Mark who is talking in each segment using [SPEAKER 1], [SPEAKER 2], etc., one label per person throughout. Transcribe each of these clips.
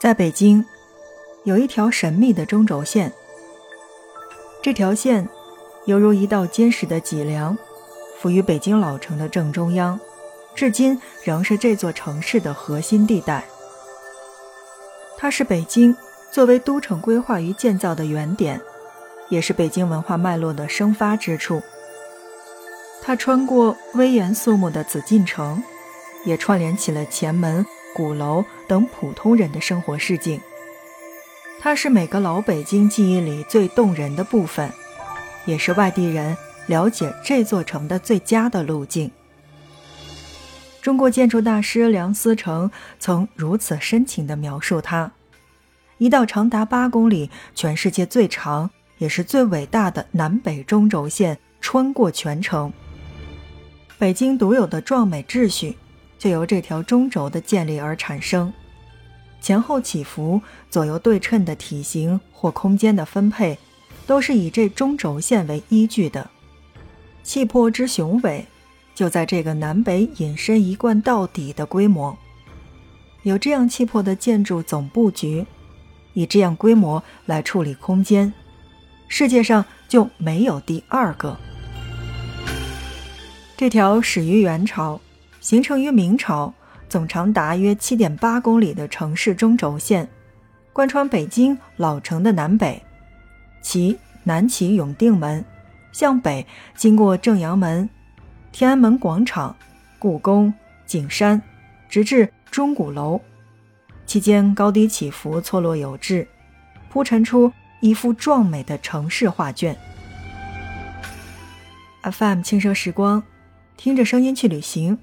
[SPEAKER 1] 在北京，有一条神秘的中轴线。这条线犹如一道坚实的脊梁，浮于北京老城的正中央，至今仍是这座城市的核心地带。它是北京作为都城规划与建造的原点，也是北京文化脉络的生发之处。它穿过威严肃穆的紫禁城，也串联起了前门。鼓楼等普通人的生活市井，它是每个老北京记忆里最动人的部分，也是外地人了解这座城的最佳的路径。中国建筑大师梁思成曾如此深情地描述它：一道长达八公里、全世界最长也是最伟大的南北中轴线穿过全城，北京独有的壮美秩序。就由这条中轴的建立而产生，前后起伏、左右对称的体型或空间的分配，都是以这中轴线为依据的。气魄之雄伟，就在这个南北引申一贯到底的规模。有这样气魄的建筑总布局，以这样规模来处理空间，世界上就没有第二个。这条始于元朝。形成于明朝，总长达约七点八公里的城市中轴线，贯穿北京老城的南北，其南起永定门，向北经过正阳门、天安门广场、故宫、景山，直至钟鼓楼，期间高低起伏，错落有致，铺陈出一幅壮美的城市画卷。FM 轻奢时光，听着声音去旅行。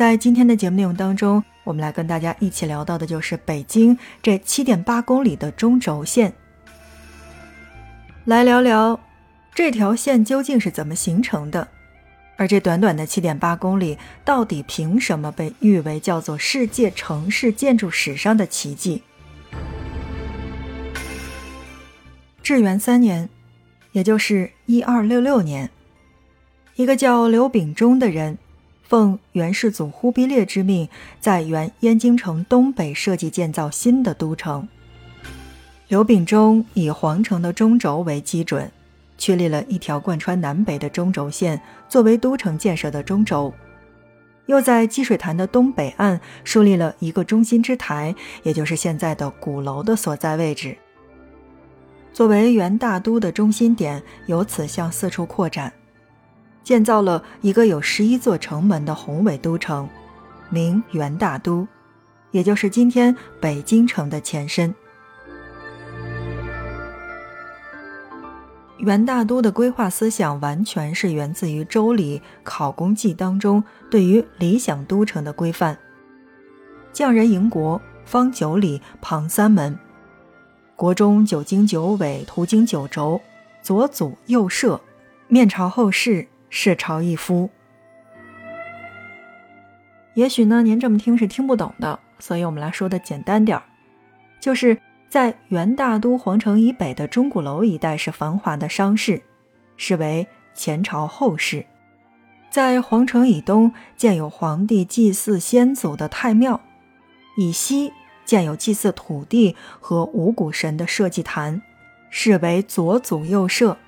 [SPEAKER 1] 在今天的节目内容当中，我们来跟大家一起聊到的就是北京这七点八公里的中轴线。来聊聊这条线究竟是怎么形成的，而这短短的七点八公里到底凭什么被誉为叫做世界城市建筑史上的奇迹？至元三年，也就是一二六六年，一个叫刘秉忠的人。奉元世祖忽必烈之命，在原燕京城东北设计建造新的都城。刘秉忠以皇城的中轴为基准，确立了一条贯穿南北的中轴线作为都城建设的中轴，又在积水潭的东北岸树立了一个中心之台，也就是现在的鼓楼的所在位置，作为元大都的中心点，由此向四处扩展。建造了一个有十一座城门的宏伟都城，名元大都，也就是今天北京城的前身。元大都的规划思想完全是源自于《周礼·考工记》当中对于理想都城的规范：匠人营国，方九里，旁三门，国中九经九纬，途经九轴，左祖右社，面朝后室。是朝一夫。也许呢，您这么听是听不懂的，所以我们来说的简单点儿，就是在元大都皇城以北的钟鼓楼一带是繁华的商市，是为前朝后市；在皇城以东建有皇帝祭祀先祖的太庙，以西建有祭祀土地和五谷神的社稷坛，是为左祖右社。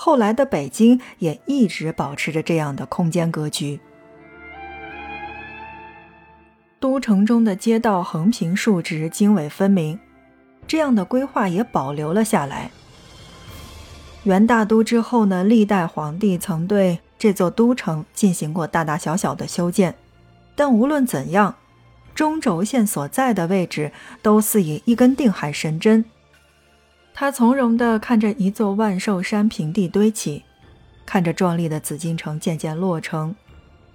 [SPEAKER 1] 后来的北京也一直保持着这样的空间格局。都城中的街道横平竖直，经纬分明，这样的规划也保留了下来。元大都之后呢，历代皇帝曾对这座都城进行过大大小小的修建，但无论怎样，中轴线所在的位置都似以一根定海神针。他从容地看着一座万寿山平地堆起，看着壮丽的紫禁城渐渐落成，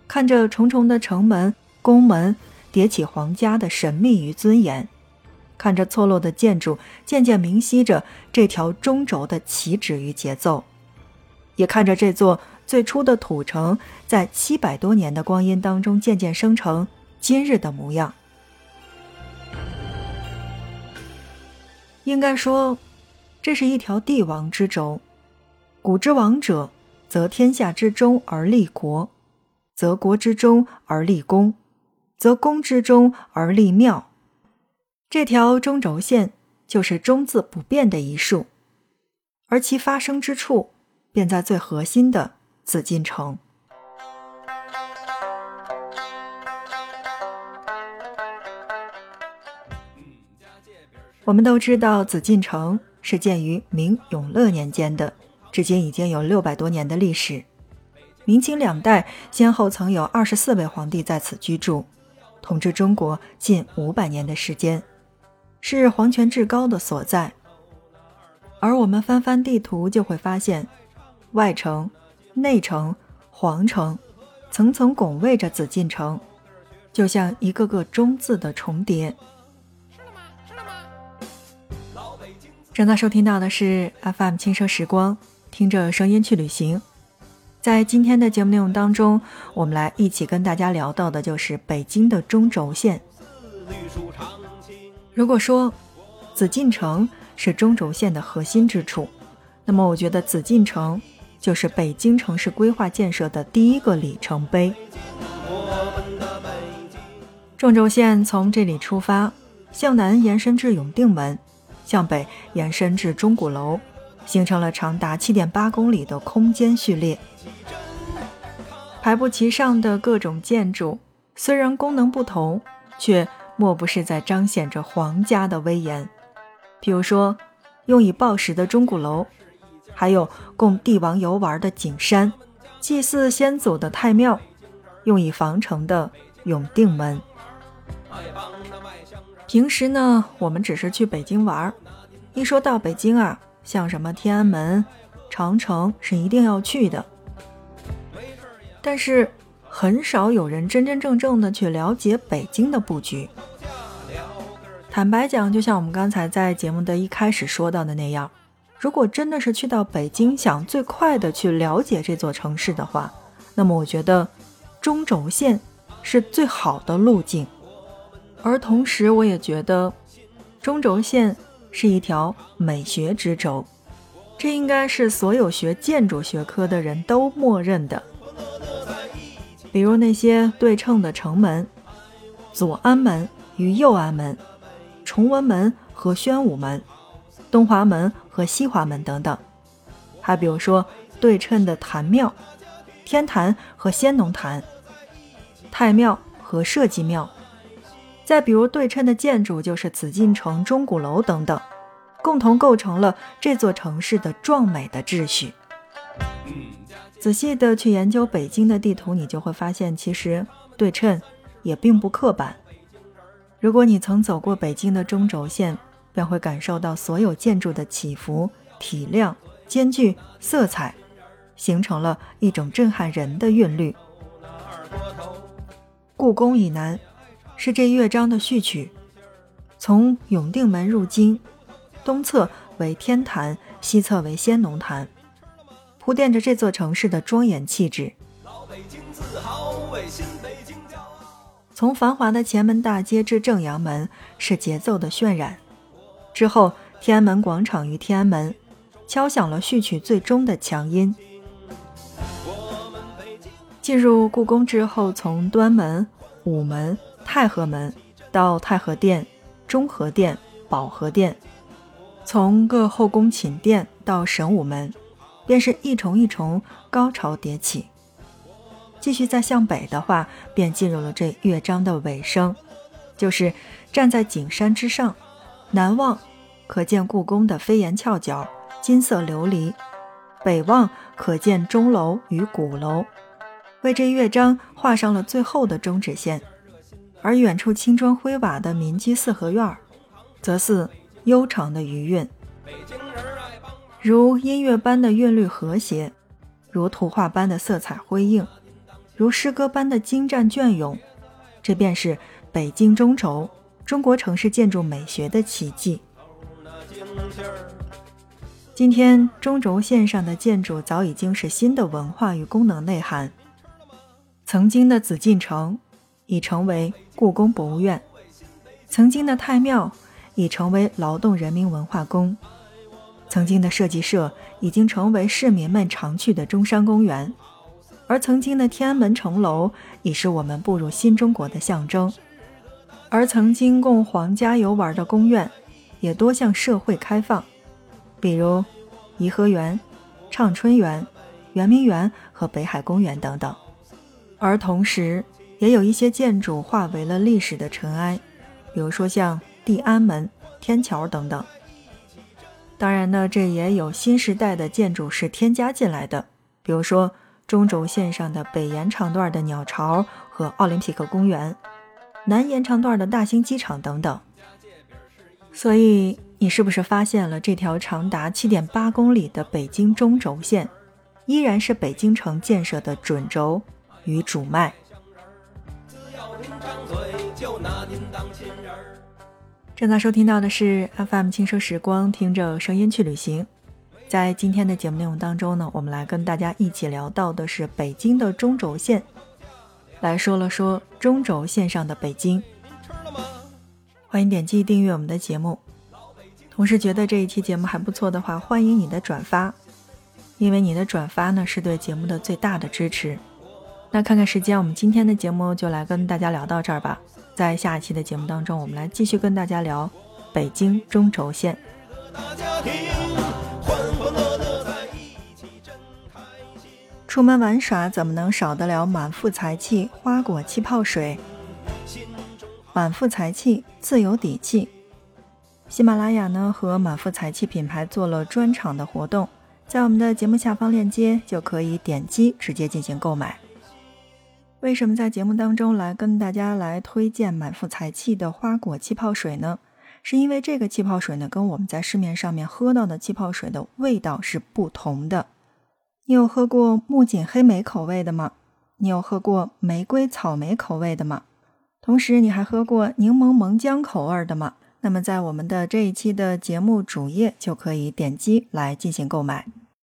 [SPEAKER 1] 看着重重的城门、宫门叠起皇家的神秘与尊严，看着错落的建筑渐渐明晰着这条中轴的旗帜与节奏，也看着这座最初的土城在七百多年的光阴当中渐渐生成今日的模样。应该说。这是一条帝王之轴，古之王者，则天下之中而立国，则国之中而立公，则公之中而立庙。这条中轴线就是“中”字不变的一竖，而其发生之处便在最核心的紫禁城。我们都知道，紫禁城是建于明永乐年间的，至今已经有六百多年的历史。明清两代先后曾有二十四位皇帝在此居住，统治中国近五百年的时间。是皇权至高的所在，而我们翻翻地图就会发现，外城、内城、皇城，层层拱卫着紫禁城，就像一个个“中”字的重叠。正在收听到的是 FM 轻奢时光，听着声音去旅行。在今天的节目内容当中，我们来一起跟大家聊到的就是北京的中轴线。如果说紫禁城是中轴线的核心之处，那么我觉得紫禁城就是北京城市规划建设的第一个里程碑。中轴线从这里出发，向南延伸至永定门，向北延伸至钟鼓楼，形成了长达七点八公里的空间序列。排布其上的各种建筑，虽然功能不同，却。莫不是在彰显着皇家的威严？比如说，用以报时的钟鼓楼，还有供帝王游玩的景山，祭祀先祖的太庙，用以防城的永定门。平时呢，我们只是去北京玩儿，一说到北京啊，像什么天安门、长城是一定要去的。但是。很少有人真真正正的去了解北京的布局。坦白讲，就像我们刚才在节目的一开始说到的那样，如果真的是去到北京，想最快的去了解这座城市的话，那么我觉得中轴线是最好的路径。而同时，我也觉得中轴线是一条美学之轴，这应该是所有学建筑学科的人都默认的。比如那些对称的城门，左安门与右安门，崇文门和宣武门，东华门和西华门等等。还比如说对称的坛庙，天坛和先农坛，太庙和社稷庙。再比如对称的建筑，就是紫禁城、钟鼓楼等等，共同构成了这座城市的壮美的秩序。仔细的去研究北京的地图，你就会发现，其实对称也并不刻板。如果你曾走过北京的中轴线，便会感受到所有建筑的起伏、体量、间距、色彩，形成了一种震撼人的韵律。故宫以南是这乐章的序曲，从永定门入京，东侧为天坛，西侧为先农坛。铺垫着这座城市的庄严气质。从繁华的前门大街至正阳门是节奏的渲染，之后天安门广场与天安门敲响了序曲最终的强音。进入故宫之后，从端门、午门、太和门到太和殿、中和殿、保和殿，从各后宫寝殿到神武门。便是一重一重高潮迭起，继续再向北的话，便进入了这乐章的尾声，就是站在景山之上，南望可见故宫的飞檐翘角、金色琉璃；北望可见钟楼与鼓楼，为这乐章画上了最后的终止线。而远处青砖灰瓦的民居四合院，则似悠长的余韵。如音乐般的韵律和谐，如图画般的色彩辉映，如诗歌般的精湛隽永，这便是北京中轴，中国城市建筑美学的奇迹。今天，中轴线上的建筑早已经是新的文化与功能内涵。曾经的紫禁城已成为故宫博物院，曾经的太庙已成为劳动人民文化宫。曾经的设计社已经成为市民们常去的中山公园，而曾经的天安门城楼已是我们步入新中国的象征。而曾经供皇家游玩的宫苑，也多向社会开放，比如颐和园、畅春园、圆明园和北海公园等等。而同时，也有一些建筑化为了历史的尘埃，比如说像地安门、天桥等等。当然呢，这也有新时代的建筑是添加进来的，比如说中轴线上的北延长段的鸟巢和奥林匹克公园。南延长段的大兴机场等等，所以你是不是发现了这条长达七点八公里的北京中轴线，依然是北京城建设的准轴与主脉？正在收听到的是 FM 轻奢时光，听着声音去旅行。在今天的节目内容当中呢，我们来跟大家一起聊到的是北京的中轴线。来说了说中轴线上的北京，欢迎点击订阅我们的节目。同时觉得这一期节目还不错的话，欢迎你的转发，因为你的转发呢是对节目的最大的支持。那看看时间，我们今天的节目就来跟大家聊到这儿吧。在下一期的节目当中，我们来继续跟大家聊北京中轴线。出门玩耍怎么能少得了满腹财气、花果气泡水？满腹财气，自有底气。喜马拉雅呢和满腹财气品牌做了专场的活动，在我们的节目下方链接就可以点击直接进行购买。为什么在节目当中来跟大家来推荐满腹财气的花果气泡水呢？是因为这个气泡水呢跟我们在市面上面喝到的气泡水的味道是不同的。你有喝过木槿黑莓口味的吗？你有喝过玫瑰草莓口味的吗？同时，你还喝过柠檬蒙姜口味的吗？那么，在我们的这一期的节目主页就可以点击来进行购买。